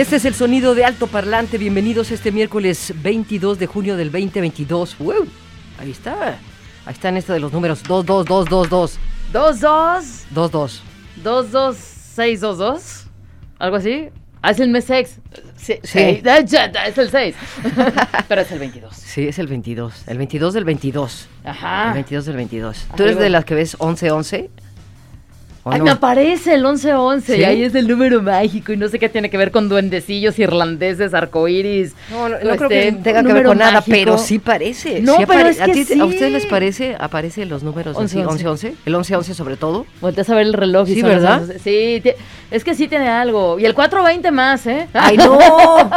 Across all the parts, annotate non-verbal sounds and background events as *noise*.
Y este es el sonido de alto parlante. Bienvenidos este miércoles 22 de junio del 2022. ¡Wow! Ahí está. Ahí están estos de los números 22222. 2-2. 22. 2-2-6-2-2. Algo así. Ah, es el mes 6. Sí. *laughs* Sí. Es el 6. Pero es el 22. Sí, es el 22. El 22 del 22. El Ajá. 22 del 22. ¿Tú eres de las que ves 1111? ¿O Ay, no? me aparece el 11-11. ¿Sí? Y ahí es el número mágico. Y no sé qué tiene que ver con duendecillos irlandeses, arcoíris. No, no, no creo este, que tenga que ver con nada, mágico. pero sí parece. No, sí pero es ¿A, que ti- sí. ¿A ustedes les parece? ¿Aparece los números así? 11, 11-11? ¿El 11-11 sobre todo? Volteas a ver el reloj. y Sí, ¿verdad? 11. Sí, es que sí tiene algo. Y el 420 más, ¿eh? ¡Ay, no! *laughs*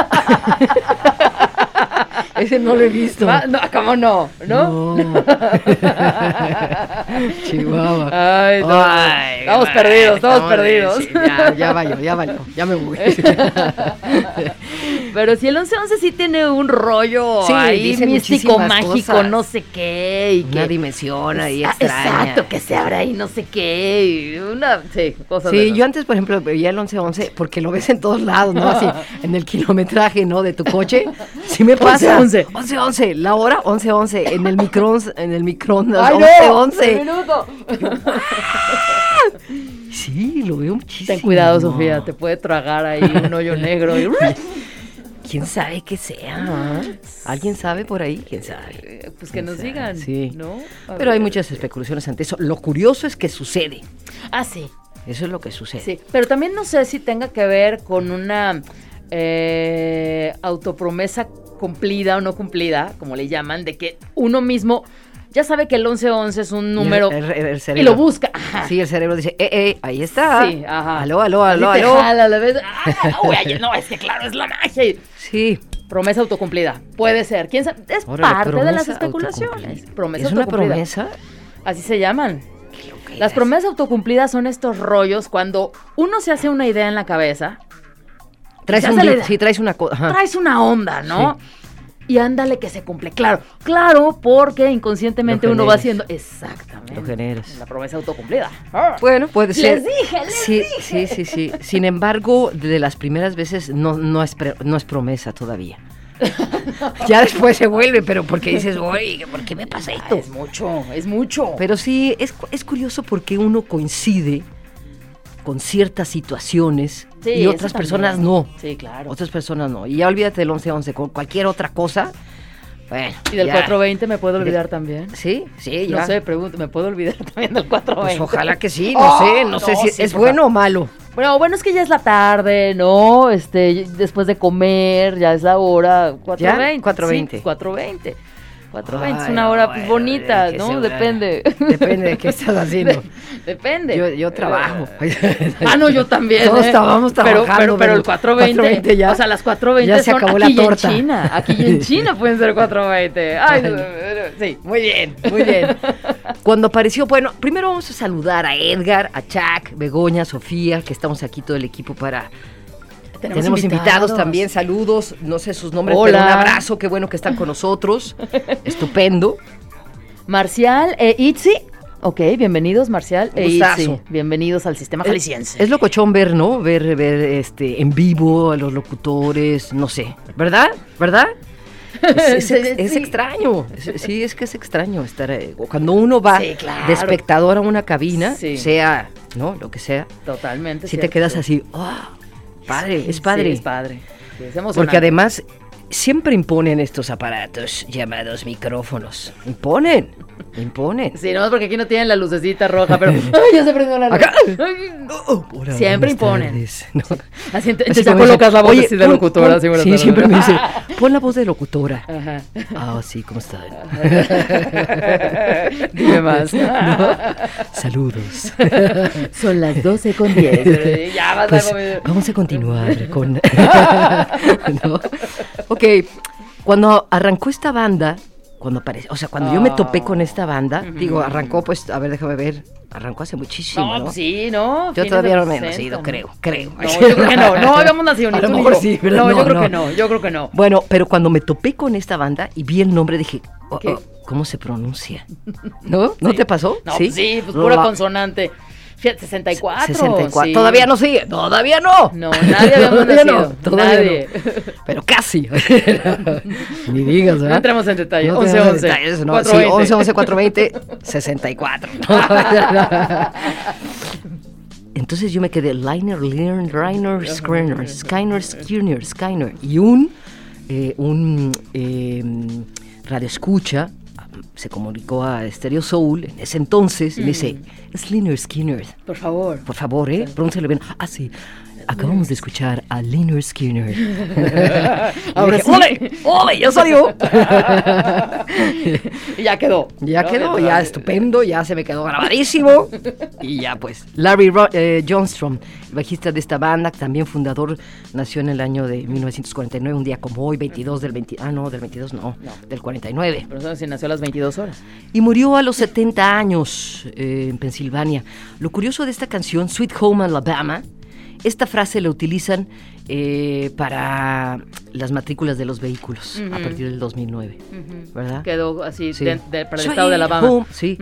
Ese no lo he visto. Va- no, ¿cómo no? ¿No? No. *laughs* Chihuahua. Ay, no. Ay, estamos perdidos, estamos estamos- perdidos. sí, ya, ya valió, ya valió. Ya me voy. *laughs* Pero si el 1111 sí tiene un rollo Sí, ahí místico, mágico, cosas. no sé qué. Y Una que, dimensión ahí Ah, extraña. Exacto, que se abra ahí no sé qué. y una, sí, cosas Sí, yo antes, por ejemplo, veía el 1111 porque lo ves en todos lados, ¿no? Así, en el kilometraje, ¿no? De tu coche. Sí me pasa. 11. 1111. La hora, 1111. En el microondas, en el microondas, ¡Ay, no! 1111. ¡Un minuto! Sí, lo veo muchísimo. Ten cuidado, Sofía, te puede tragar ahí un hoyo negro. y- *laughs* ¿Quién sabe qué sea? ¿Alguien sabe por ahí? ¿Quién sabe? Pues que nos sabe? digan. Sí. Pero hay muchas especulaciones ante eso. Lo curioso es que sucede. Ah, sí. Eso es lo que sucede. Sí, pero también no sé si tenga que ver con una eh, autopromesa cumplida o no cumplida, como le llaman, de que uno mismo ya sabe que el 1111 es un número El- el- el y lo busca. Ajá. Sí, el cerebro dice, eh, eh, ahí está. Sí, ajá. Aló, aló, aló, te aló. jala, la ves, *laughs* ah, uy, no, es que claro, es la magia. Sí. Promesa autocumplida. Puede ser. ¿Quién sabe? Es Órale, parte de las especulaciones. Promesa ¿Es una autocumplida. promesa? Así se llaman. Las promesas autocumplidas son estos rollos cuando uno se hace una idea en la cabeza, Traes un la sí, traes una cosa. traes una onda, ¿no? Y ándale que se cumple. Claro, claro, porque inconscientemente uno va haciendo. Exactamente. Lo generas. La promesa autocumplida. Bueno, puede ser. Les dije, les sí, dije. Sí, sí, sí. Sin embargo, de las primeras veces no, no, es, pre- no es promesa todavía. *laughs* ya después se vuelve, pero porque dices, oye, ¿por qué me pasa Ah, esto? es mucho, es mucho. Pero sí, es, cu- es curioso porque uno coincide con ciertas situaciones Sí, y otras personas no. Sí, claro. Otras personas no. Y ya olvídate del 11-11, con cualquier otra cosa. Bueno. y del ya. 420 me puedo olvidar también. Sí, sí, ya. No sé, pregunto, ¿me puedo olvidar *laughs* también del Pues 420? ojalá que sí, no *laughs* Oh, sé, no, sé no, si sí, es bueno o malo. Bueno, bueno, es que ya es la tarde, ¿no? Este, después de comer, ya es la hora 4.20. 4:20. Sí, 4.20. 4.20 es una hora bonita, ¿no? Depende. Depende de qué *laughs* estás haciendo. Depende. Yo, yo trabajo. *laughs* Ah, no, yo también. Todos ¿eh? estábamos Pero- trabajando, Pero, pero, el pero 420, 4:20 ya- o sea, las 420 ya se son acabó la aquí y en torta. China. Aquí y en *laughs* China pueden ser 420. Ay, sí. Muy bien, muy bien. Cuando apareció, bueno, primero vamos a saludar a Edgar, a Chuck, Begoña, Sofía, que estamos aquí todo el equipo para... Tenemos, invitados. también, saludos, no sé sus nombres, pero un abrazo, qué bueno que están con nosotros. *laughs* Estupendo. Marcial e Itzi. Ok, bienvenidos, Marcial e. Itzi. Bienvenidos al sistema jalisciense. Es locochón ver, ¿no? Ver, ver este, en vivo a los locutores, no sé. ¿Verdad? ¿Verdad? Es, es- *laughs* es- es Sí. extraño. Sí, es que es extraño estar. eh, cuando uno va Sí, claro. de espectador a una cabina, Sí. sea, ¿no? Lo que sea, Totalmente. si te quedas así, ¡ah! Padre, es padre. sí, es padre. Sí, es. Porque además siempre imponen estos aparatos llamados micrófonos. Imponen, imponen. Sí, no, porque aquí no tienen la lucecita roja, pero. *laughs* ¡Ay, ya se prendió la luz! Acá. Ay, Oh, hola, Siempre imponen. No. Así, ent- Así entonces ya colocas la voz "Oye, así de pon- locutora. pon-". Sí, tardes. siempre me dice, *laughs* Pon la voz de locutora. Ajá. Ah, sí, ¿cómo están? *laughs* Dime más. ¿No? Saludos. Son las 12 con 10. ya vas Pues, a comer. vamos a continuar con... ¿No? Ok, cuando arrancó esta banda, cuando apareció, o sea, cuando yo me topé con esta banda, digo, arrancó pues, a ver, déjame ver, arrancó hace muchísimo, No, ¿no? pues sí, ¿no? Yo todavía no me he nacido, 60, creo, creo. No, yo creo que no. No *laughs* habíamos nacido ni A lo tú ni mejor yo. sí, ¿verdad? No, yo creo que no. Yo creo que no. Bueno, pero cuando me topé con esta banda y vi el nombre, dije, oh, oh, ¿cómo se pronuncia? ¿No? ¿No Sí. te pasó? No, pues sí, pues pura La- consonante. Fíjate, 64. 64. sí. Todavía no sigue, todavía no. No, nadie habíamos *laughs* Todavía nacido. no, todavía nadie. no. Pero casi. *laughs* Ni digas, ¿verdad? No entremos en detalle. No 11, tenemos 11. detalles, no. Sí, 420. 11, 11, 420, 64. Entonces yo me quedé Liner, Liner, Reiner, Skinner, Skinner, Skinner. Y un, eh, un eh, radio escucha se comunicó a Stereo Soul en ese entonces y me dice, es Liner Skinner. Por favor. Por favor, ¿eh? Pronúncialo bien. Ah, sí. Acabamos de escuchar a Liner Skinner. *laughs* Ahora dije, sí. ¡Ole! ¡Ole! ¡Ya salió! Y *laughs* ya quedó. Ya ¿no? quedó, Ya- estupendo, ya se me quedó grabadísimo. Y ya pues. Larry Ro- eh, Johnstrom, bajista de esta banda, también fundador, nació en el año de 1949, un día como hoy, 22 del 20, ah no, del 22 no, del 49. Pero eso sí nació a las 22 horas. Y murió a los 70 años eh, en Pensilvania. Lo curioso de esta canción, Sweet Home Alabama, esta frase la utilizan eh, para las matrículas de los vehículos a partir del 2009, ¿verdad? Quedó así Sí. de- de- para el estado de Alabama. Home, Sí,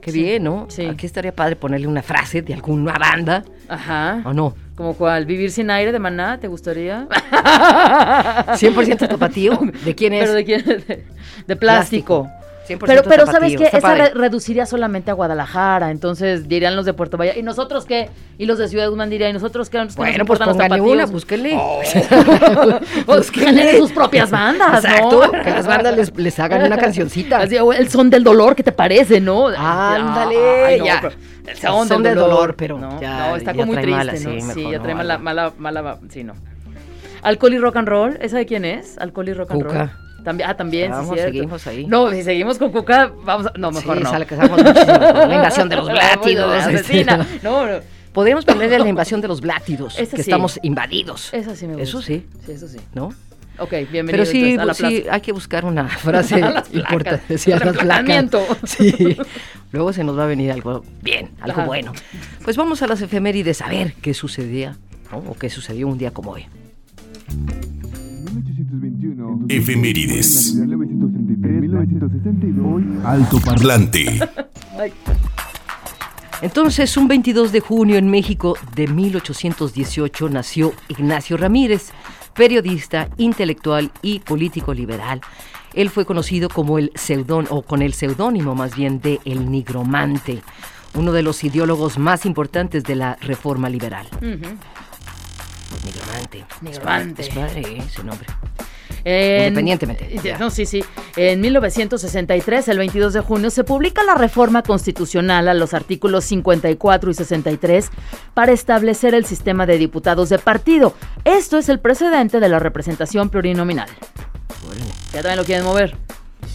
qué sí, bien, ¿no? sí. Aquí estaría padre ponerle una frase de alguna banda, Ajá. ¿o no? ¿Como cuál? ¿Vivir sin aire de maná? ¿Te gustaría? *laughs* 100% tapatío. ¿De quién *laughs* es? ¿Pero de quién? De, de plástico. 100% Pero, pero ¿sabes está Esa re- reduciría solamente a Guadalajara. Entonces dirían los de Puerto Vallarta. ¿Y nosotros qué? Y los de Ciudad Guzmán dirían, ¿y nosotros qué? ¿Qué nos Bueno, pues una, búsquenle. *laughs* Pues generen sus propias bandas, Exacto, ¿no? que las bandas les, les hagan una cancioncita. Así, o el son del dolor, ¿qué te parece, no? Ándale, Ay, no, ya. pero el El son, del del dolor, dolor, pero no, ya- no, está ya como muy triste, mala, ¿no? sí, ya trae mala, mala, mala, sí, no. Alcohol y rock and roll, ¿esa de quién es? Alcohol y rock and Cuca. roll. También, ah, también, sí, seguimos ahí. No, si seguimos con Cuca, vamos a, no, mejor sí, no. con la invasión de los *laughs* blátidos. este, asesina. No, no. Podríamos ponerle la invasión de los blátidos, Esa que sí. estamos invadidos. Esa sí me gusta. Eso sí, Sí, eso sí. ¿no? Ok, bienvenido Pero sí, a la sí, plaza. hay que buscar una *laughs* frase importante. Sí. *laughs* Sí. Luego se nos va a venir algo bien, algo Ajá. bueno. Pues vamos a las efemérides a ver qué sucedía, ¿no? O qué sucedió un día como hoy. 1821. Efemérides. 1933, 1962. Alto Parlante. Entonces, un 22 de junio en México de 1818 nació Ignacio Ramírez, periodista, intelectual y político liberal. Él fue conocido como el pseudón o con el seudónimo más bien de El Nigromante, uno de los ideólogos más importantes de la reforma liberal. ujú. Nigromante. Nigromante. Es padre ¿eh? ese nombre. En- Independientemente, ya. No, sí, sí. En 1963, el 22 de junio, se publica la reforma constitucional a los artículos 54 y 63 para establecer el sistema de diputados de partido. Esto es el precedente de la representación plurinominal. Ya también lo quieren mover.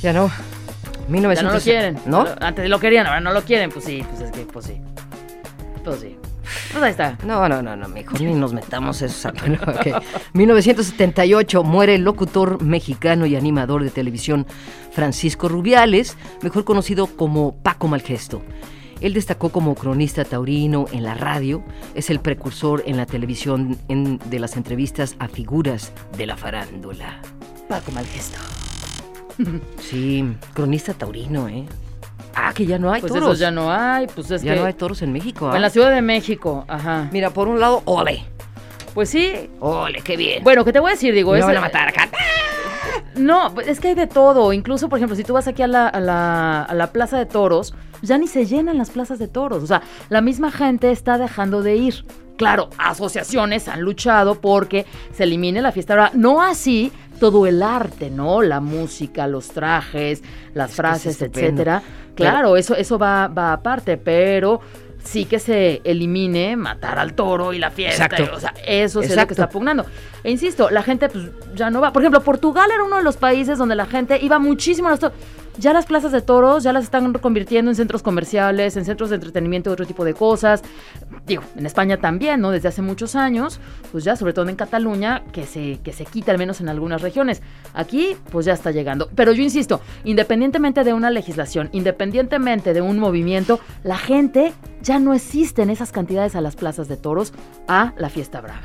Ya no. Ya 1960. no lo quieren. ¿No? Antes lo querían, ahora no lo quieren. Pues sí, pues es que, pues sí. Pues sí. Pues ahí está. No, no, no, no, mejor ni nos metamos eso. Bueno, ok. 1978 muere el locutor mexicano y animador de televisión Francisco Rubiales, mejor conocido como Paco Malgesto. Él destacó como cronista taurino en la radio, es el precursor en la televisión en- de las entrevistas a figuras de la farándula. Paco Malgesto. Sí, cronista taurino, ¿eh? Ah, que ya no hay Pues toros. esos ya no hay. Pues es Ya que. no hay toros en México. ¿ah? En la Ciudad de México, ajá. Mira, por un lado, ole. Pues sí. Ole, qué bien. Bueno, ¿qué te voy a decir? Digo, Me es- van a matar acá. No, pues es que hay de todo. Incluso, por ejemplo, si tú vas aquí a la, a la, a la plaza de toros, ya ni se llenan las plazas de toros. O sea, la misma gente está dejando de ir. Claro, asociaciones han luchado porque se elimine la fiesta. Ahora, no así todo el arte, ¿no? La música, los trajes, las Es frases, etcétera. Pero- Claro, eso, eso va, va aparte, pero sí que se elimine matar al toro y la fiesta. Exacto. O sea, eso es lo que está pugnando. E insisto, la gente pues ya no va. Por ejemplo, Portugal era uno de los países donde la gente iba muchísimo a los toros. Ya las plazas de toros ya las están convirtiendo en centros comerciales, en centros de entretenimiento, otro tipo de cosas. Digo, en España también, ¿no? Desde hace muchos años, pues ya, sobre todo en Cataluña, que se, que se quita al menos en algunas regiones. Aquí, pues ya está llegando. Pero yo insisto, independientemente de una legislación, independientemente de un movimiento, la gente ya no existe en esas cantidades a las plazas de toros a la fiesta brava,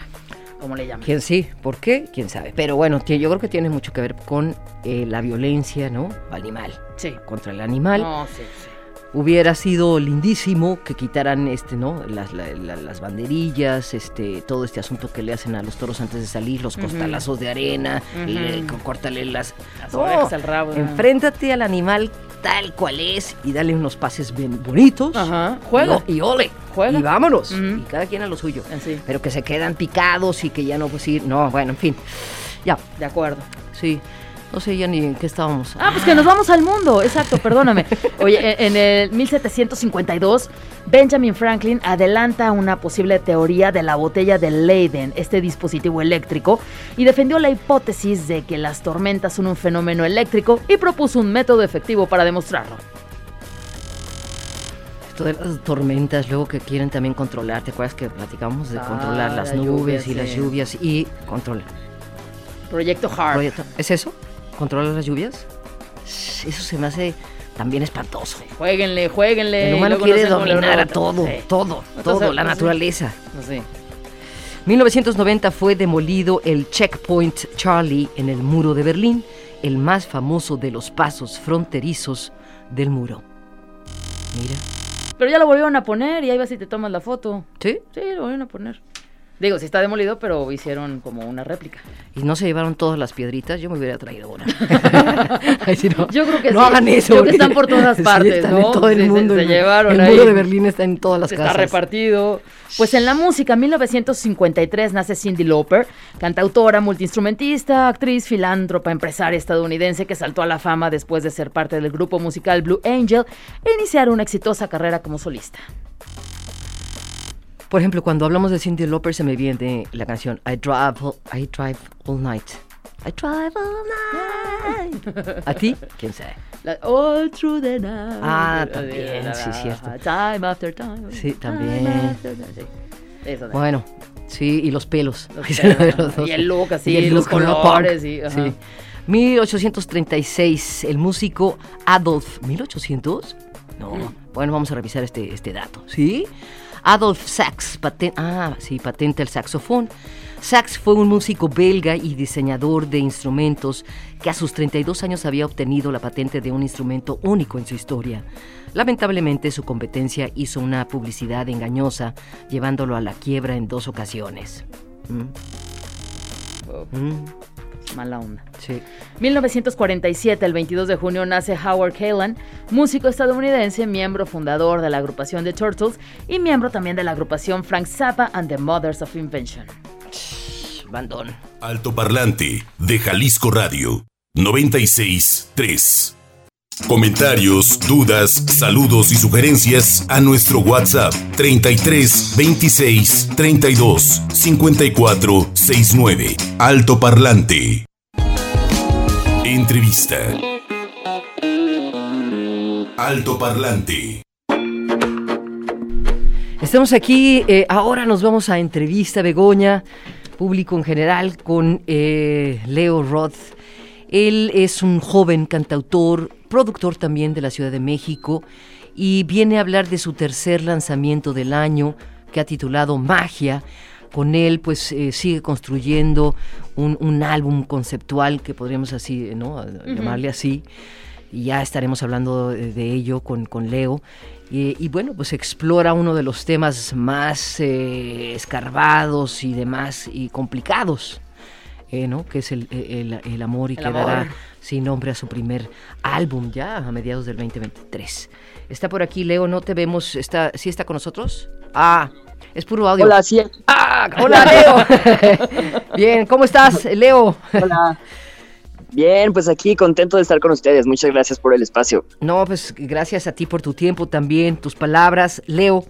como le llaman. ¿Quién sí? ¿Por qué? ¿Quién sabe? Pero bueno, tie- yo creo que tiene mucho que ver con eh, la violencia, ¿no? Animal. Sí. Contra el animal. No, sí, sí. Hubiera sido lindísimo que quitaran este, ¿no? Las, la- la- las banderillas, este, todo este asunto que le hacen a los toros antes de salir, los costalazos de arena, le- Ujú. córtale las, Las al rabo. ¿no? Enfréntate al animal tal cual es y dale unos pases bien bonitos. Ajá. Juega. Y, ole. Juega. Y vámonos. Y cada quien a lo suyo. Así. Pero que se quedan picados y que ya no pues ir. No, bueno, en fin. Ya, De acuerdo. sí. No sé ya ni en qué estábamos. Ah, pues que nos vamos al mundo, exacto, perdóname. Oye, en el 1752, Benjamin Franklin adelanta una posible teoría de la botella de Leyden, este dispositivo eléctrico, y defendió la hipótesis de que las tormentas son un fenómeno eléctrico y propuso un método efectivo para demostrarlo. Esto de las tormentas, luego que quieren también controlar. ¿Te acuerdas que platicamos de Ah, controlar las la nubes lluvia, y las lluvias y controlar? Proyecto HARP. ¿Es eso? ¿Controlar las lluvias? Eso se me hace también espantoso. Jueguenle, jueguenle. El humano no quiere dominar a todo, Sí. todo, Entonces, todo, la sí. naturaleza. No sé. 1990 fue demolido el Checkpoint Charlie en el muro de Berlín, el más famoso de los pasos fronterizos del muro. Mira, Pero ya lo volvieron a poner y ahí vas y te tomas la foto. ¿sí? Sí, lo volvieron a poner. Digo, sí está demolido, pero hicieron como una réplica. Y no se llevaron todas las piedritas, yo me hubiera traído una. *laughs* Ay, no. Yo creo que no sí. hagan eso. Creo que están por todas *laughs* Sí, partes, están ¿no? en todo el Se- se- mundo. se el, llevaron el muro de Berlín está en todas las Está casas. repartido. Pues en la música, en 1953 nace Cindy Lauper, cantautora, multiinstrumentista, actriz, filántropa, empresaria estadounidense que saltó a la fama después de ser parte del grupo musical Blue Angel e iniciar una exitosa carrera como solista. Por ejemplo, cuando hablamos de Cindy Lauper se me viene la canción I Drive, I drive All Night. I Drive All Night. ¿A ti? ¿Quién sabe? La- All through the night. Ah, también, sí, cierto. Time after time. Sí, también. time after time, sí. Eso de- Bueno, sí, y los pelos. Los *laughs* Los pelos, dos. y el look así, Y el los look, colores, y- ajá. Sí. 1836, el músico Adolf. ¿1800? No. Mm. Bueno, vamos a revisar este, este dato. ¿Sí? Adolf Sachs, paten- ah, sí, patenta el saxofón. Sachs fue un músico belga y diseñador de instrumentos que a sus 32 años había obtenido la patente de un instrumento único en su historia. Lamentablemente su competencia hizo una publicidad engañosa, llevándolo a la quiebra en dos ocasiones. Mm, mm, Mala onda. sí. 1947, el 22 de junio, nace Howard Kaylan, músico estadounidense, miembro fundador de la agrupación The Turtles y miembro también de la agrupación Frank Zappa and the Mothers of Invention. Bandón. Alto Parlante de Jalisco Radio 963. Comentarios, dudas, saludos y sugerencias a nuestro WhatsApp 33 26 32 54 69. Alto Parlante. Entrevista. Alto Parlante. Estamos aquí, eh, ahora nos vamos a entrevista, Begoña, público en general, con eh, Leo Roth. Él es un joven cantautor, productor también de la Ciudad de México, y viene a hablar de su tercer lanzamiento del año, que ha titulado Magia. Con él, pues, eh, sigue construyendo un, un álbum conceptual, que podríamos así, ¿no? llamarle así y ya estaremos hablando de, de ello con, con Leo. Y, y bueno, pues explora uno de los temas más eh, escarbados y demás y complicados, eh, ¿no? Que es el, el- el amor y El que dará sin nombre a su primer álbum ya a mediados del 2023. Está por aquí Leo, no te vemos, está, ¿sí está con nosotros? Ah, es puro audio. Hola, sí, Ah, hola Leo. *laughs* Bien, ¿cómo estás, Leo? hola. Bien, pues aquí contento de estar con ustedes. Muchas gracias por el espacio. No, pues gracias a ti por tu tiempo también, tus palabras. Leo,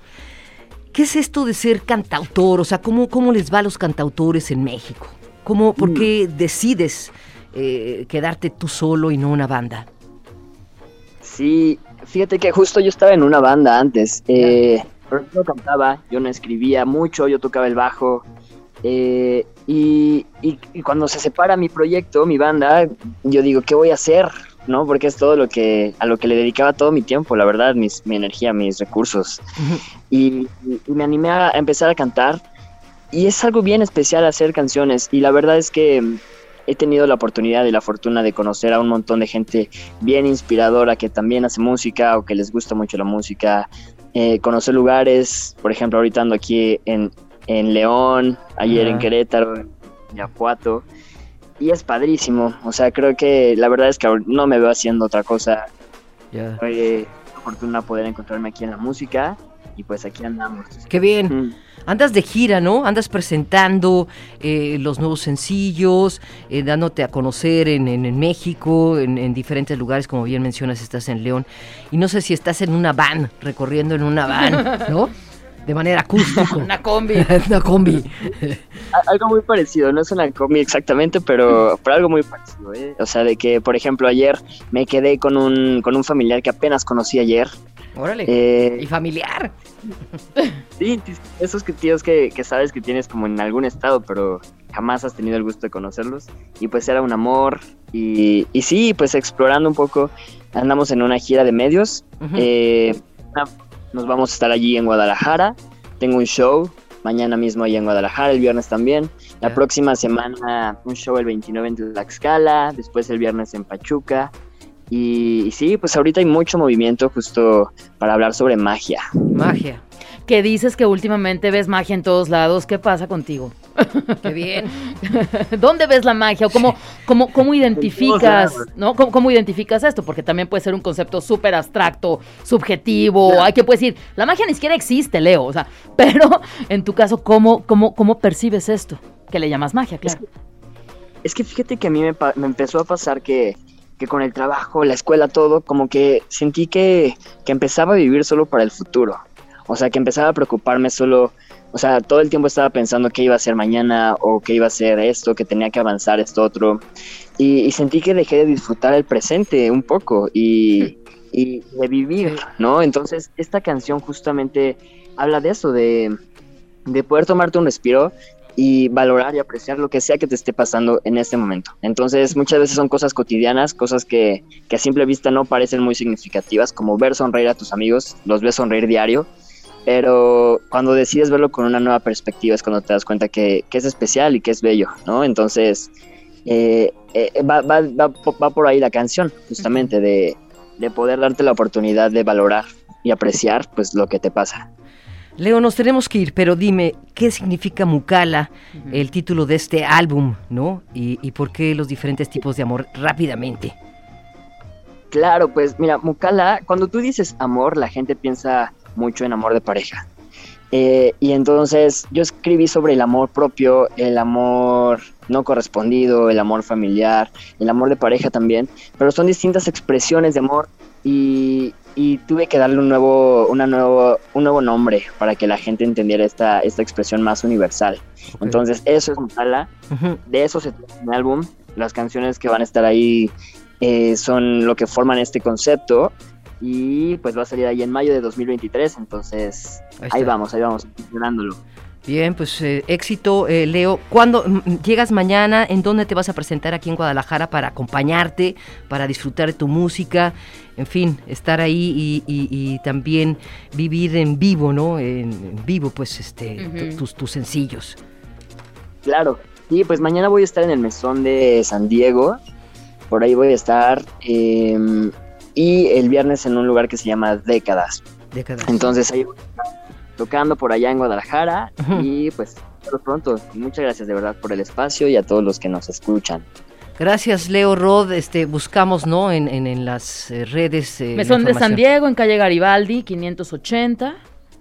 ¿Qué es esto de ser cantautor? O sea, ¿cómo, cómo les va a los cantautores en México? ¿Cómo, ¿Por qué decides eh, quedarte tú solo y no una banda? Sí, fíjate que justo yo estaba en una banda antes. Eh, pero yo no cantaba, yo no escribía mucho, yo tocaba el bajo. eh, y, y- y cuando se separa mi proyecto, mi banda, yo digo, ¿qué voy a hacer? ¿No? Porque es todo lo que, a lo que le dedicaba todo mi tiempo, la verdad, mis, mi energía, mis recursos. y, y- y me animé a empezar a cantar. Y es algo bien especial hacer canciones. Y la verdad es que mm, he tenido la oportunidad y la fortuna de conocer a un montón de gente bien inspiradora que también hace música o que les gusta mucho la música. Eh, conocer lugares, por ejemplo, ahorita ando aquí en, en León, ayer en. Querétaro, en Irapuato. Y es padrísimo. O sea, creo que la verdad es que no me veo haciendo otra cosa. Ya. Fue una fortuna poder encontrarme aquí en la música. Y pues aquí andamos. Qué bien. Mm. Andas de gira, ¿no? Andas presentando eh, los nuevos sencillos, eh, dándote a conocer en, en- en México, en, en diferentes lugares, como bien mencionas, estás en León. Y no sé si estás en una van, recorriendo en una van, ¿no? *laughs* De manera acústica. *laughs* Una combi. *laughs* una combi. Algo muy parecido, no es una combi exactamente, pero, pero algo muy parecido, ¿eh? O sea, de que, por ejemplo, ayer me quedé con un, con un familiar que apenas conocí ayer. Órale. Eh, Y familiar. sí, esos que tíos que, que sabes que tienes como en algún estado, pero jamás has tenido el gusto de conocerlos. Y pues era un amor. Y, y sí, pues explorando un poco, andamos en una gira de medios. Eh, nos vamos a estar allí en Guadalajara. Tengo un show mañana mismo allá en Guadalajara, el viernes también. La próxima semana un show el 29 en Tlaxcala, después el viernes en Pachuca. Y, y sí, pues ahorita hay mucho movimiento justo para hablar sobre magia. Magia. Que dices que últimamente ves magia en todos lados. ¿Qué pasa contigo? Qué bien. *laughs* ¿Dónde ves la magia? ¿O cómo, cómo, cómo identificas. ¿no? ¿Cómo, cómo identificas esto? Porque también puede ser un concepto súper abstracto, subjetivo. Hay que puedes decir, la magia ni siquiera existe, Leo. O sea, *laughs* pero en tu caso, ¿cómo, cómo, cómo percibes esto? Que le llamas magia, claro. Es que fíjate que a mí me, me empezó a pasar que, que con el trabajo, la escuela, todo, como que sentí que, que empezaba a vivir solo para el futuro. O sea, que empezaba a preocuparme solo, o sea, todo el tiempo estaba pensando qué iba a hacer mañana o qué iba a ser esto, que tenía que avanzar esto otro. Y, y sentí que dejé de disfrutar el presente un poco y, y de vivir, ¿no? Entonces, esta canción justamente habla de eso, de, de poder tomarte un respiro y valorar y apreciar lo que sea que te esté pasando en este momento. Entonces, muchas veces son cosas cotidianas, cosas que, que a simple vista no parecen muy significativas, como ver sonreír a tus amigos, los ves sonreír diario, pero cuando decides verlo con una nueva perspectiva es cuando te das cuenta que, que es especial y que es bello, ¿no? Entonces, eh, eh, va, va, va, va por ahí la canción, justamente, de, de poder darte la oportunidad de valorar y apreciar pues lo que te pasa. Leo, nos tenemos que ir, pero dime, ¿qué significa Mucala, el título de este álbum, ¿no? Y, y por qué los diferentes tipos de amor rápidamente. Claro, pues mira, Mukala, cuando tú dices amor, la gente piensa mucho en amor de pareja. Eh, y entonces yo escribí sobre el amor propio, el amor no correspondido, el amor familiar, el amor de pareja también, pero son distintas expresiones de amor y, y tuve que darle un nuevo, una nuevo, un nuevo nombre para que la gente entendiera esta, esta expresión más universal. Ok. Entonces eso es Mukala, Ujú. de eso se trata mi álbum. Las canciones que van a estar ahí eh, son lo que forman este concepto. Y pues va a salir ahí en mayo de 2023. Entonces Ahí vamos, ahí vamos, funcionándolo. Bien, pues eh, éxito, eh, Leo. ¿Cuándo mm, llegas mañana? ¿En dónde te vas a presentar aquí en Guadalajara para acompañarte, para disfrutar de tu música? En fin, estar ahí y, y- y también vivir en vivo, ¿no? En, en vivo, pues, este, tus, tus sencillos. Claro. Y pues mañana voy a estar en el mesón de San Diego. Por ahí voy a estar. eh, y el viernes en un lugar que se llama Décadas. Décadas. Entonces ahí voy a estar tocando por allá en Guadalajara. Y pues hasta pronto. Muchas gracias de verdad por el espacio y a todos los que nos escuchan. Gracias, Leo Rod. Este, buscamos, ¿no? En, en, en las eh, redes. eh, Mesón de San. Diego, en calle Garibaldi, 580.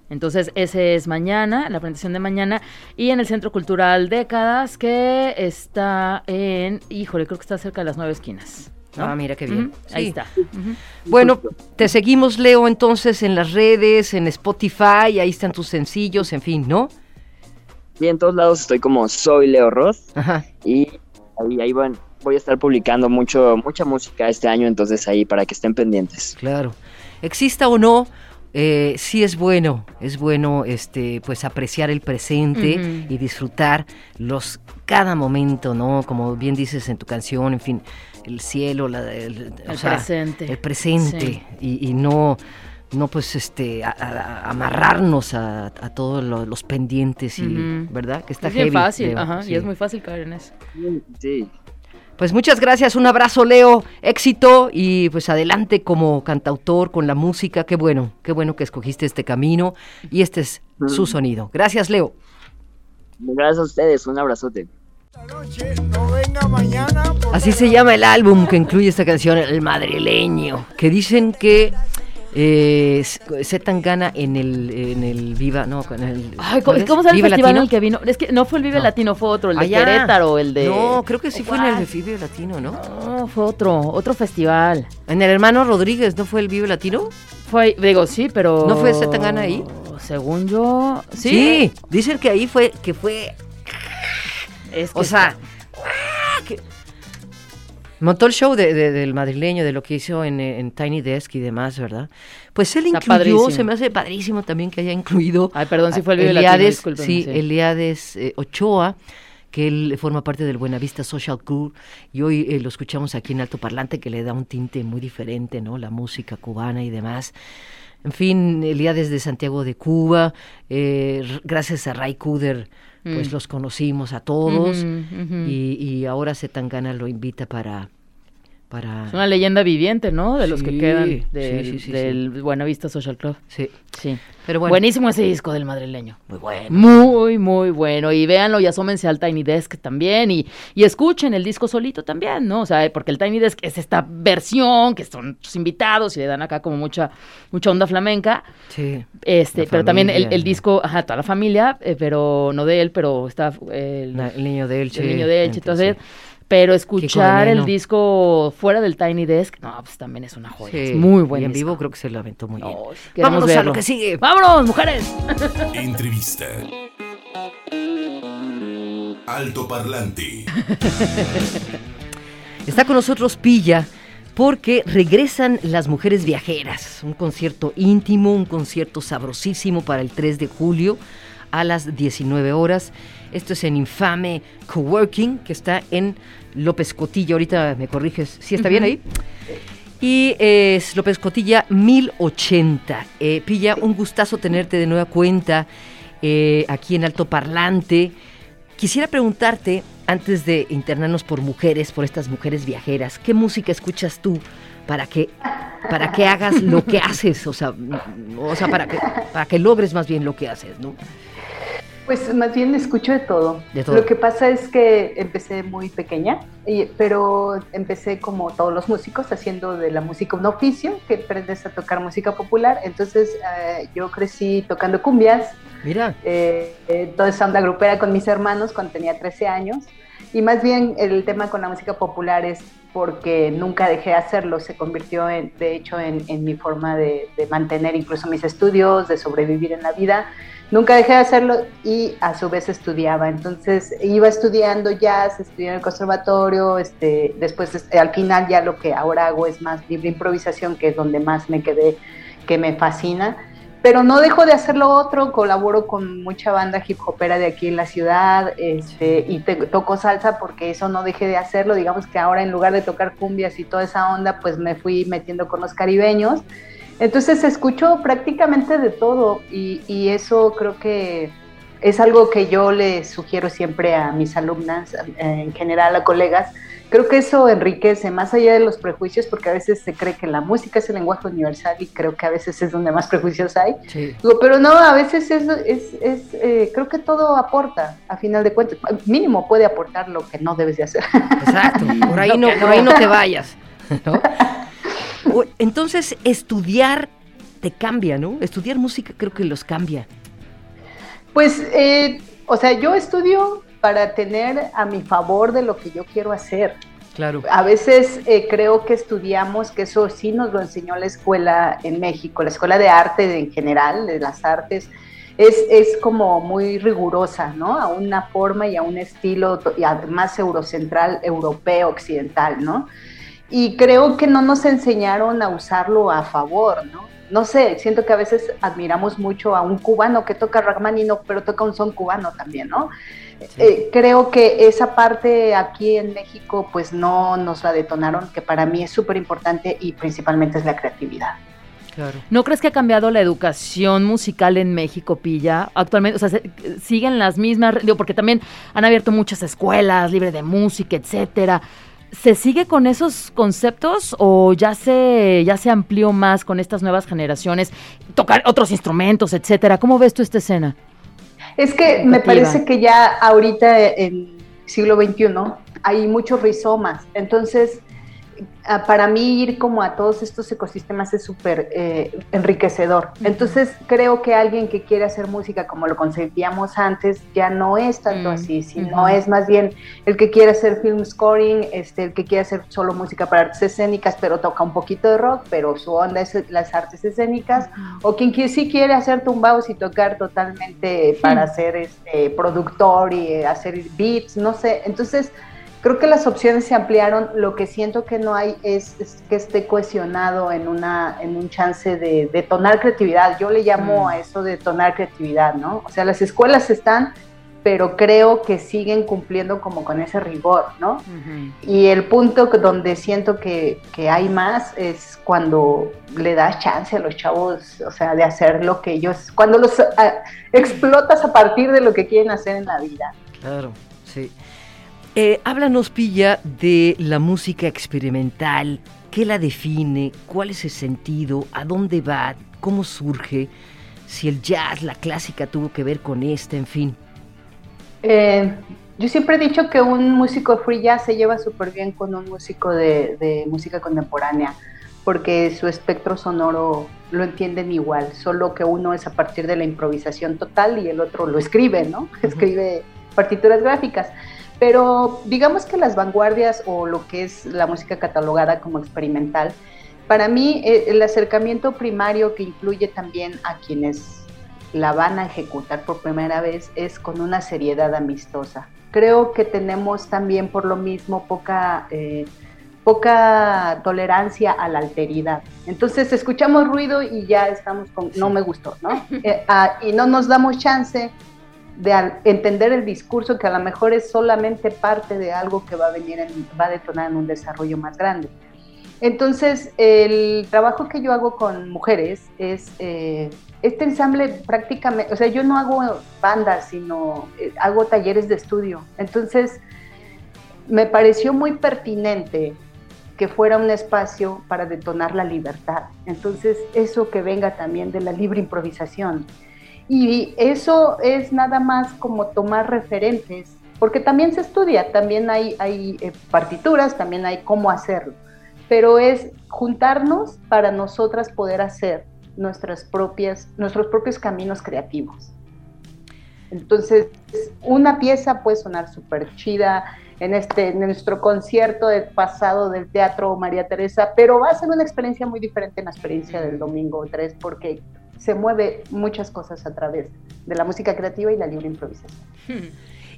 Entonces, ese es mañana, la presentación de mañana. Y en el Centro Cultural Décadas, que está en, híjole, creo que está cerca de las nueve esquinas. ¿No? Ah, mira qué bien. Ahí Sí. está. Bueno, te seguimos, Leo, entonces en las redes, en Spotify, ahí están tus sencillos, en fin, ¿no? Y en todos lados estoy como soy Leo Ross Ajá. y ahí, ahí van, voy a estar publicando mucho, mucha música este año, entonces ahí para que estén pendientes. Claro. Exista o no, eh, sí es bueno, es bueno este, pues apreciar el presente y disfrutar los cada momento, ¿no? Como bien dices en tu canción, en fin, el cielo, la, el, o El sea, presente. el presente Sí. y, y no no pues este a- a- a amarrarnos a, a todos lo- los pendientes y verdad que está es bien heavy, fácil, Leo, ajá, sí. y es muy fácil caer en eso. Sí, Pues muchas gracias, un abrazo Leo, éxito y pues adelante como cantautor con la música, qué bueno, qué bueno que escogiste este camino y este es su sonido. Gracias Leo. gracias a ustedes, un abrazote. Así se llama el álbum que incluye esta canción, El Madrileño, que dicen que eh, Z Tangana en el, en el Viva, no, en el... Ay, ¿cuál ¿cómo, cómo el ¿Vive festival en Latino? el que vino? Es que no fue el Vive No. Latino, fue otro, el de Allá. Querétaro, el de... No, creo que sí ¿O fue en el? Vive Latino, ¿no? No, fue otro, otro festival. En el Hermano Rodríguez, ¿no fue el Vive Latino? Fue, digo, sí, pero... ¿No fue Zetangana ahí? Según yo, sí. Sí, dicen que ahí fue, que fue Es que O sea, que- montó el show de- de- del madrileño, de lo que hizo en, en Tiny Desk y demás, ¿verdad? Pues él Está incluyó, padrísimo. se me hace padrísimo también que haya incluido Ay, perdón, a fue el Latino, Eliades, discúlpenme, sí, sí. Eliades eh, Ochoa, que él forma parte del Buenavista Social Crew, y hoy eh, lo escuchamos aquí en Alto Parlante, que le da un tinte muy diferente, ¿no? La música cubana y demás. En fin, Eliades de Santiago de Cuba, eh, gracias a Ray Kuder, pues Mm. los conocimos a todos, y, y ahora Zetangana lo invita para... para Es una leyenda viviente, ¿no? De los que quedan del, sí, sí, del Buenavista Social Club. sí, Sí. pero bueno, Buenísimo ese disco del madrileño. muy bueno. Muy, muy bueno. Y véanlo y asómense al Tiny Desk también. Y, y escuchen el disco solito también, ¿no? O sea, porque el Tiny Desk es esta versión que son sus invitados y le dan acá como mucha, mucha onda flamenca. Sí. Este, pero también el, el disco, ajá, toda la familia, eh, pero no de él, pero está eh, el niño de Elche. el niño de Elche, entonces, entonces. Pero escuchar el disco fuera del Tiny Desk, no, pues también es una joya. sí. Es muy buen Y en disco. vivo creo que se lo aventó muy bien. Queremos Vámonos a lo que sigue. ¡Vámonos, mujeres! *laughs* Entrevista. Alto Parlante. *laughs* Está con nosotros Pilla porque regresan las mujeres viajeras. Un concierto íntimo, un concierto sabrosísimo para el 3 de julio a las 19 horas. Esto es en Infame Coworking, que está en López Cotilla. Ahorita me corriges. ¿Sí está bien ahí? Y es López Cotilla 1080. Eh, Pilla, un gustazo tenerte de nueva cuenta eh, aquí en Alto Parlante. Quisiera preguntarte, antes de internarnos por mujeres, por estas mujeres viajeras, ¿qué música escuchas tú para que, para que hagas lo que haces? O sea, o sea para, que, para que logres más bien lo que haces, ¿no? Pues más bien escucho de todo. De todo. Lo que pasa es que empecé muy pequeña, pero empecé como todos los músicos haciendo de la música un oficio, que aprendes a tocar música popular. Entonces eh, yo crecí tocando cumbias, Mira, eh, eh, toda esa onda grupera con mis hermanos cuando tenía 13 años. Y más bien el tema con la música popular es porque nunca dejé de hacerlo, se convirtió en, de hecho en, en mi forma de, de mantener incluso mis estudios, de sobrevivir en la vida. Nunca dejé de hacerlo y a su vez estudiaba. Entonces iba estudiando jazz, estudié en el conservatorio, este, después este, al final ya lo que ahora hago es más libre improvisación, que es donde más me quedé, que me fascina. Pero no dejo de hacer lo otro, colaboro con mucha banda hip hopera de aquí en la ciudad, este, y toco salsa porque eso no dejé de hacerlo, digamos que ahora en lugar de tocar cumbias y toda esa onda, pues me fui metiendo con los caribeños, entonces escucho prácticamente de todo y, y eso creo que es algo que yo le sugiero siempre a mis alumnas, eh, en general a colegas, creo que eso enriquece más allá de los prejuicios, porque a veces se cree que la música es el lenguaje universal y creo que a veces es donde más prejuicios hay. sí. Digo, pero no, a veces es, es, es, eh, creo que todo aporta, a final de cuentas. Mínimo puede aportar lo que no debes de hacer. Exacto, *laughs* por ahí no, por ahí no te vayas. ¿no? *laughs* Entonces, estudiar te cambia, ¿no? Estudiar música creo que los cambia. Pues, eh, o sea, yo estudio para tener a mi favor de lo que yo quiero hacer. Claro. A veces eh, creo que estudiamos, que eso sí nos lo enseñó la escuela en México, la escuela de arte en general, de las artes, es, es como muy rigurosa, ¿no? A una forma y a un estilo y además eurocentral, europeo, occidental, ¿no? Y creo que no nos enseñaron a usarlo a favor, ¿no? No sé, siento que a veces admiramos mucho a un cubano que toca Rachmaninoff, pero toca un son cubano también, ¿no? Eh, creo que esa parte aquí en México pues no nos la detonaron, que para mí es súper importante y principalmente es la creatividad. Claro. ¿No crees que ha cambiado la educación musical en México, Pilla? Actualmente, o sea, siguen las mismas, digo, porque también han abierto muchas escuelas, libre de música, etcétera. ¿Se sigue con esos conceptos o ya se, ya se amplió más con estas nuevas generaciones? Tocar otros instrumentos, etcétera. ¿Cómo ves tú esta escena? Es que me parece que ya ahorita en siglo XXI hay muchos rizomas. Entonces, para mí ir como a todos estos ecosistemas es súper eh, enriquecedor. Entonces creo que alguien que quiere hacer música como lo concebíamos antes ya no es tanto mm, así, sino es más bien el que quiere hacer film scoring, este, el que quiere hacer solo música para artes escénicas, pero toca un poquito de rock, pero su onda es las artes escénicas, o quien sí quiere hacer tumbados y tocar totalmente para ser este, productor y hacer beats, no sé. Entonces Creo que las opciones se ampliaron. Lo que siento que no hay es, que esté cohesionado en, una, en un chance de detonar creatividad. Yo le llamo mm. a eso de detonar creatividad, ¿no? O sea, las escuelas están, pero creo que siguen cumpliendo como con ese rigor, ¿no? Y el punto donde siento que, que, hay más es cuando le das chance a los chavos, o sea, de hacer lo que ellos, cuando los ah, explotas a partir de lo que quieren hacer en la vida. Claro, sí. Eh, háblanos, Pilla, de la música experimental. ¿Qué la define? ¿Cuál es el sentido? ¿A dónde va? ¿Cómo surge? Si el jazz, la clásica tuvo que ver con esta, en fin. Eh, yo siempre he dicho que un músico free jazz se lleva súper bien con un músico de, música contemporánea, porque su espectro sonoro lo entienden igual, solo que uno es a partir de la improvisación total y el otro lo escribe, ¿no? *laughs* Escribe partituras gráficas. Pero digamos que las vanguardias o lo que es la música catalogada como experimental, para mí eh, el acercamiento primario que incluye también a quienes la van a ejecutar por primera vez es con una seriedad amistosa. Creo que tenemos también por lo mismo poca, eh, poca tolerancia a la alteridad. Entonces escuchamos ruido y ya estamos con, no me gustó, ¿no? *laughs* Eh, ah, y no nos damos chance de entender el discurso que a lo mejor es solamente parte de algo que va a venir, va a detonar en un desarrollo más grande. Entonces, el trabajo que yo hago con mujeres es eh, este ensamble prácticamente, o sea, yo no hago bandas, sino eh, hago talleres de estudio. Entonces, me pareció muy pertinente que fuera un espacio para detonar la libertad. Entonces, eso que venga también de la libre improvisación y eso es nada más como tomar referentes, porque también se estudia, también hay, hay eh, partituras, también hay cómo hacerlo, pero es juntarnos para nosotras poder hacer nuestras propias, nuestros propios caminos creativos. Entonces, una pieza puede sonar súper chida en, este, en nuestro concierto del pasado del Teatro María Teresa, pero va a ser una experiencia muy diferente en la experiencia del domingo 3, porque se mueve muchas cosas a través de la música creativa y la libre improvisación.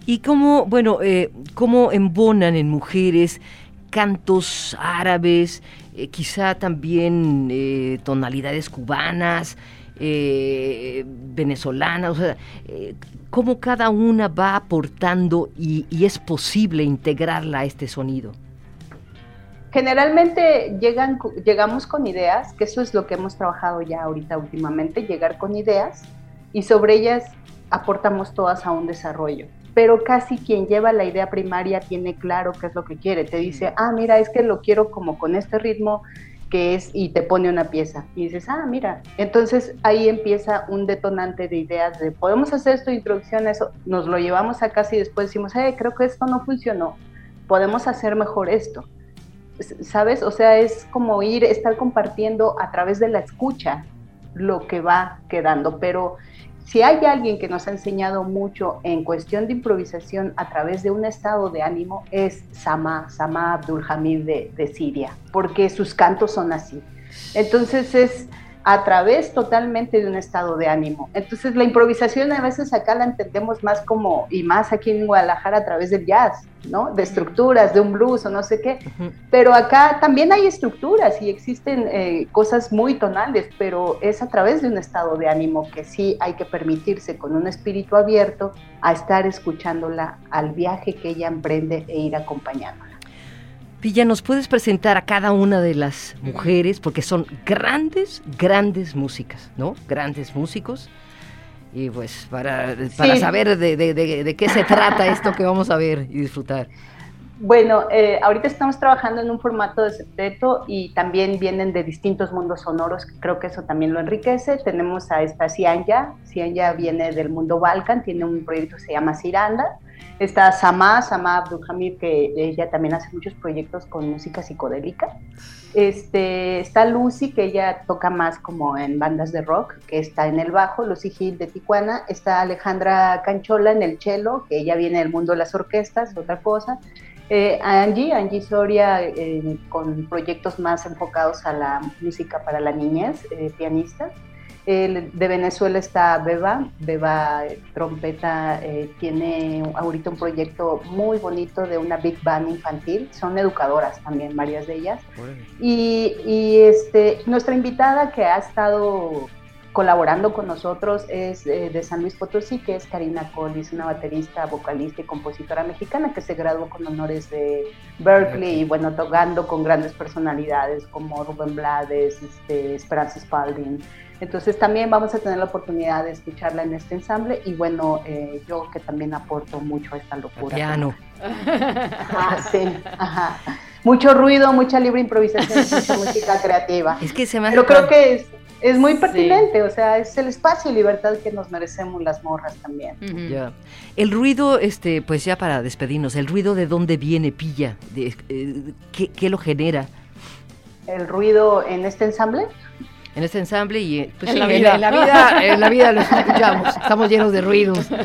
Y cómo, bueno, eh, cómo embonan en mujeres cantos árabes, eh, quizá también eh, tonalidades cubanas, venezolanas, o sea, cómo cada una va aportando y es posible integrarla a este sonido. Generalmente llegan, llegamos con ideas, que eso es lo que hemos trabajado ya ahorita últimamente, llegar con ideas y sobre ellas aportamos todas a un desarrollo. Pero casi quien lleva la idea primaria tiene claro qué es lo que quiere. Te dice, ah, mira, es que lo quiero como con este ritmo que es, y te pone una pieza. Y dices, ah, mira. Entonces ahí empieza un detonante de ideas de, podemos hacer esto, introducción, eso. Nos lo llevamos a casa y después decimos, eh, creo que esto no funcionó. Podemos hacer mejor esto. ¿Sabes? O sea, es como ir, estar compartiendo a través de la escucha lo que va quedando, pero si hay alguien que nos ha enseñado mucho en cuestión de improvisación a través de un estado de ánimo, es Sama, Sama Abdul Hamid de, de Siria, porque sus cantos son así. Entonces es a través totalmente de un estado de ánimo. Entonces la improvisación a veces acá la entendemos más como, y más aquí en Guadalajara a través del jazz, ¿no? De estructuras, de un blues o no sé qué. Pero acá también hay estructuras y existen eh, cosas muy tonales, pero es a través de un estado de ánimo que sí hay que permitirse con un espíritu abierto a estar escuchándola al viaje que ella emprende e ir acompañándola. Villa, ¿nos puedes presentar a cada una de las mujeres? Porque son grandes, grandes músicas, ¿no? Grandes músicos. Y pues para, para Sí. saber de, de- de- de qué se trata esto que vamos a ver y disfrutar. Bueno, eh, ahorita estamos trabajando en un formato de septeto y también vienen de distintos mundos sonoros, creo que eso también lo enriquece. Tenemos a esta Cianya, Cianya viene del mundo Balkan, tiene un proyecto que se llama Ciranda. Está Sama, Sama Abdulhamid, que ella también hace muchos proyectos con música psicodélica. Este, está Lucy, que ella toca más como en bandas de rock, que está en el bajo, Lucy Hill de Tijuana. Está Alejandra Canchola en el cello, que ella viene del mundo de las orquestas, otra cosa. Eh, Angie, Angie Soria, eh, con proyectos más enfocados a la música para la niñez, eh, pianista. El- de Venezuela está Beba, Beba eh, trompeta, eh, tiene ahorita un proyecto muy bonito de una big band infantil, son educadoras también varias de ellas. Y, y, este, nuestra invitada que ha estado colaborando con nosotros es eh, de San Luis Potosí, que es Karina Collis, una baterista, vocalista y compositora mexicana que se graduó con honores de Berkeley y bueno, tocando con grandes personalidades como Rubén Blades, este, Esperanza Spalding. Entonces también vamos a tener la oportunidad de escucharla en este ensamble y bueno, eh, yo que también aporto mucho a esta locura. Piano. Ajá, sí, ajá. Mucho ruido, mucha libre improvisación, *laughs* mucha música creativa. Es que se me hace Pero creo que es, es muy pertinente, o sea, es el espacio y libertad que nos merecemos las morras también. Ya. El ruido, este, pues ya para despedirnos, el ruido de dónde viene Pilla, de, eh, ¿qué, qué lo genera El ruido en este ensamble. en este ensamble y eh, pues En sí, la vida. en la vida, en la vida lo escuchamos, estamos llenos de ruidos. *laughs*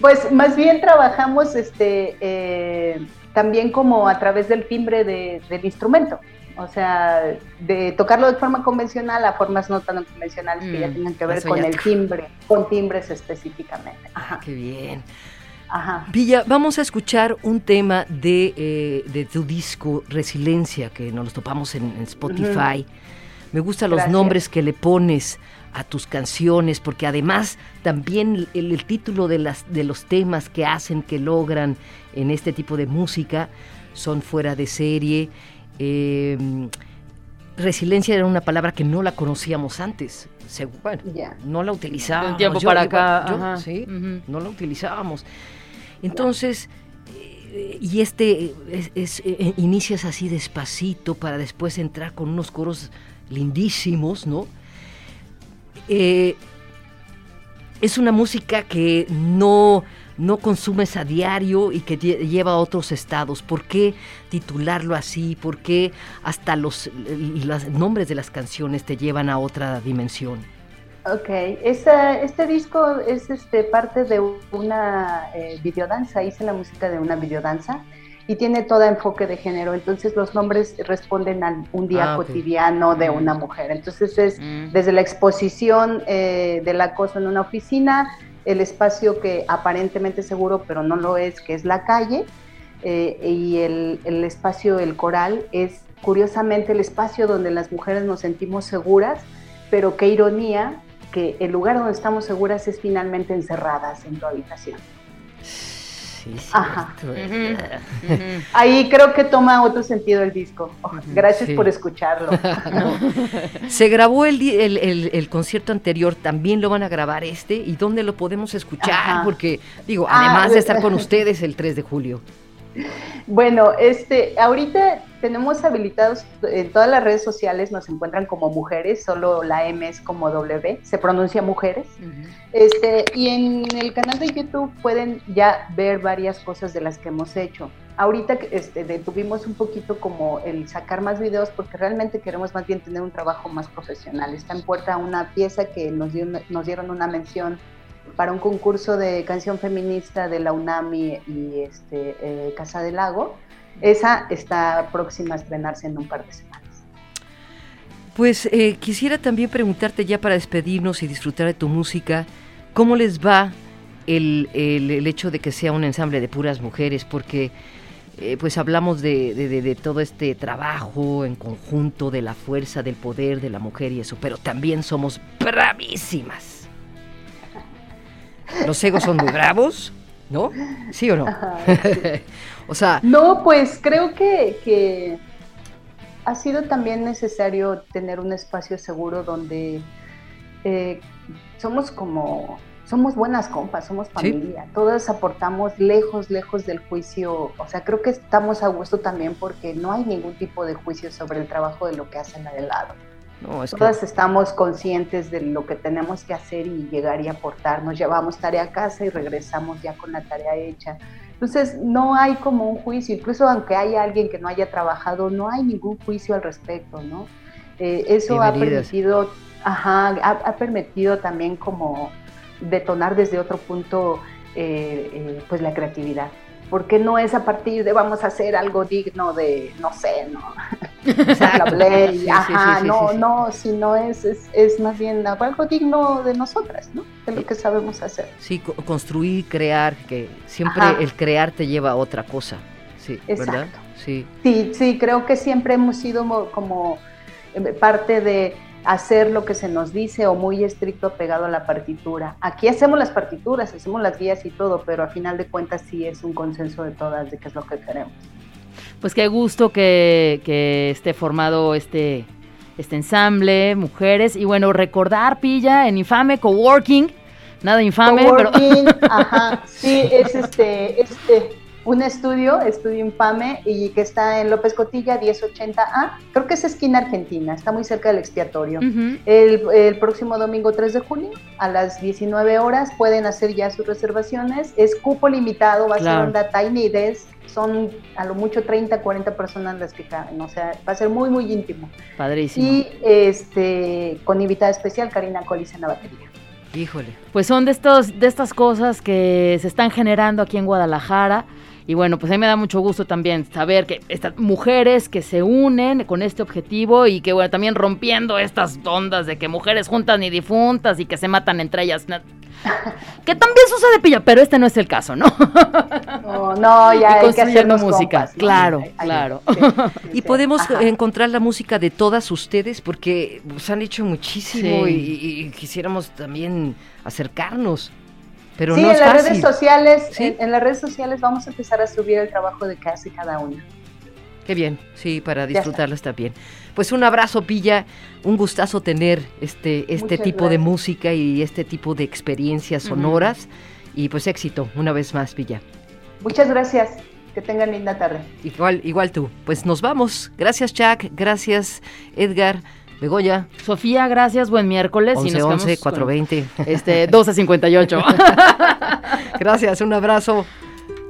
Pues más bien trabajamos este, eh, también como a través del timbre de- del instrumento. O sea, de tocarlo de forma convencional a formas no tan convencionales que ya Mm, tengan que ver con ya el timbre, con timbres específicamente. Ajá, Qué bien. ajá. Villa, vamos a escuchar un tema de, eh, de tu disco Resiliencia, que nos lo topamos en, en Spotify. Me gustan los Gracias. nombres que le pones a tus canciones, porque además también el, el título de, las, de los temas que hacen, que logran en este tipo de música, son fuera de serie. Eh, resiliencia era una palabra que no la conocíamos antes. segu- bueno, no la utilizábamos. De un tiempo Yo- para yo- acá, yo- sí, no la utilizábamos. Entonces, eh, y este, es, es, eh, inicias así despacito para después entrar con unos coros lindísimos, ¿no? Eh, es una música que no, no consumes a diario y que lle- lleva a otros estados. ¿Por qué titularlo así? ¿Por qué hasta los, los nombres de las canciones te llevan a otra dimensión? Ok, Esta- este disco es este, parte de una eh, videodanza, hice la música de una videodanza y tiene todo enfoque de género, entonces los nombres responden a un día Ah, cotidiano de una mujer, entonces es Mm. desde la exposición eh, del acoso en una oficina, el espacio que aparentemente seguro pero no lo es, que es la calle, eh, y el, el espacio, el coral, es curiosamente el espacio donde las mujeres nos sentimos seguras, pero qué ironía que el lugar donde estamos seguras es finalmente encerradas en tu habitación. Sí, sí. Ajá. esto- Ujú. Ujú. Ahí creo que toma otro sentido el disco. Oh, Gracias Sí. por escucharlo. *laughs* Se grabó el, el, el- el concierto anterior, también lo van a grabar este. ¿Y dónde lo podemos escuchar? Ajá. Porque, digo, Ah, además de estar con ustedes el 3 de julio. Bueno, este, ahorita tenemos habilitados en todas las redes sociales, nos encuentran como mujeres, solo la M es como W, se pronuncia mujeres. Ujú. Este, y en el canal de YouTube pueden ya ver varias cosas de las que hemos hecho. ahorita este, detuvimos un poquito como el sacar más videos porque realmente queremos más bien tener un trabajo más profesional. Está en puerta una pieza que nos, nos dieron una mención para un concurso de canción feminista de la UNAMI y este, eh, Casa del Lago. Esa está próxima a estrenarse en un par de semanas. Pues eh, quisiera también preguntarte ya para despedirnos y disfrutar de tu música, ¿cómo les va el, el, hecho de que sea un ensamble de puras mujeres? Porque eh, pues hablamos de, de, todo este trabajo en conjunto, de la fuerza, del poder de la mujer y eso, pero también somos bravísimas. Los egos son muy bravos, ¿no? ¿Sí o no? *laughs* o sea... No, pues creo que, que ha sido también necesario tener un espacio seguro donde eh, somos como, somos buenas compas, somos familia, todas aportamos lejos, lejos del juicio, o sea, creo que estamos a gusto también porque no hay ningún tipo de juicio sobre el trabajo de lo que hacen de lado. Todas estamos conscientes de lo que tenemos que hacer y llegar y aportar. Nos llevamos tarea a casa y regresamos ya con la tarea hecha. Entonces, no hay como un juicio, incluso aunque haya alguien que no haya trabajado, no hay ningún juicio al respecto, ¿no? Eh, eso ha permitido, ajá, ha, permitido también como detonar desde otro punto, eh, eh, pues la creatividad porque no es a partir de vamos a hacer algo digno de, no sé, no, ajá, no, no, sino es, es, es, más bien algo digno de nosotras, ¿no? De lo que sabemos hacer. Sí, construir, crear, que siempre el crear te lleva a otra cosa, sí, ¿verdad? Sí. sí, sí, creo que siempre hemos sido como eh, parte de hacer lo que se nos dice o muy estricto pegado a la partitura. Aquí hacemos las partituras, hacemos las guías y todo, pero a final de cuentas sí es un consenso de todas de qué es lo que queremos. Pues qué gusto que, que esté formado este, este ensamble, mujeres, y bueno, recordar, Pilla, en Infame Coworking, nada infame, Coworking, *laughs* ajá, sí, es este, este un estudio, Estudio Infame, y que está en López Cotilla 1080A. Creo que es esquina argentina, está muy cerca del expiatorio. el, próximo domingo 3 de junio a las 19 horas pueden hacer ya sus reservaciones. Es cupo limitado, va a ser onda Tiny Desk. Son a lo mucho 30, 40 personas las que caben, o sea, va a ser muy, muy íntimo. Padrísimo. Y este, con invitada especial, Karina Colis en la batería. Híjole. Pues son de, estos, de estas cosas que se están generando aquí en Guadalajara. Y bueno, pues a mí me da mucho gusto también saber que estas mujeres que se unen con este objetivo y que bueno, también rompiendo estas ondas de que mujeres juntas ni difuntas y que se matan entre ellas. *laughs* Que también sucede pilla, pero este no es el caso, ¿no? *laughs* No, no ya hay que hacer música. Claro, claro. y podemos encontrar la música de todas ustedes porque se han hecho muchísimo y quisiéramos también acercarnos. Pero sí, en las redes sociales, en, las redes sociales vamos a empezar a subir el trabajo de casi cada una. Qué bien, sí, para disfrutarlas también. Pues un abrazo, Pilla, un gustazo tener este, este tipo de música y este tipo de experiencias sonoras. Y pues éxito, una vez más, Pilla. Muchas gracias. Que tengan linda tarde. Igual, igual tú. Pues nos vamos. Gracias, Chuck. Gracias, Edgar. Begoña. Sofía, gracias, buen miércoles. 11, y nos 11, 420. Este, 1258. *laughs* gracias, un abrazo.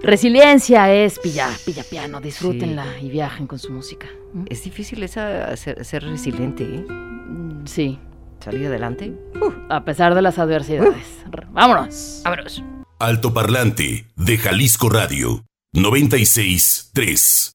Resiliencia es pilla, pilla piano, disfrútenla y viajen con su música. ¿Mm? Es difícil esa, ser, resiliente, ¿eh? Mm, sí. Salir adelante. Uh, a pesar de las adversidades. Vámonos. Vámonos. Alto Parlante de Jalisco Radio 96 3.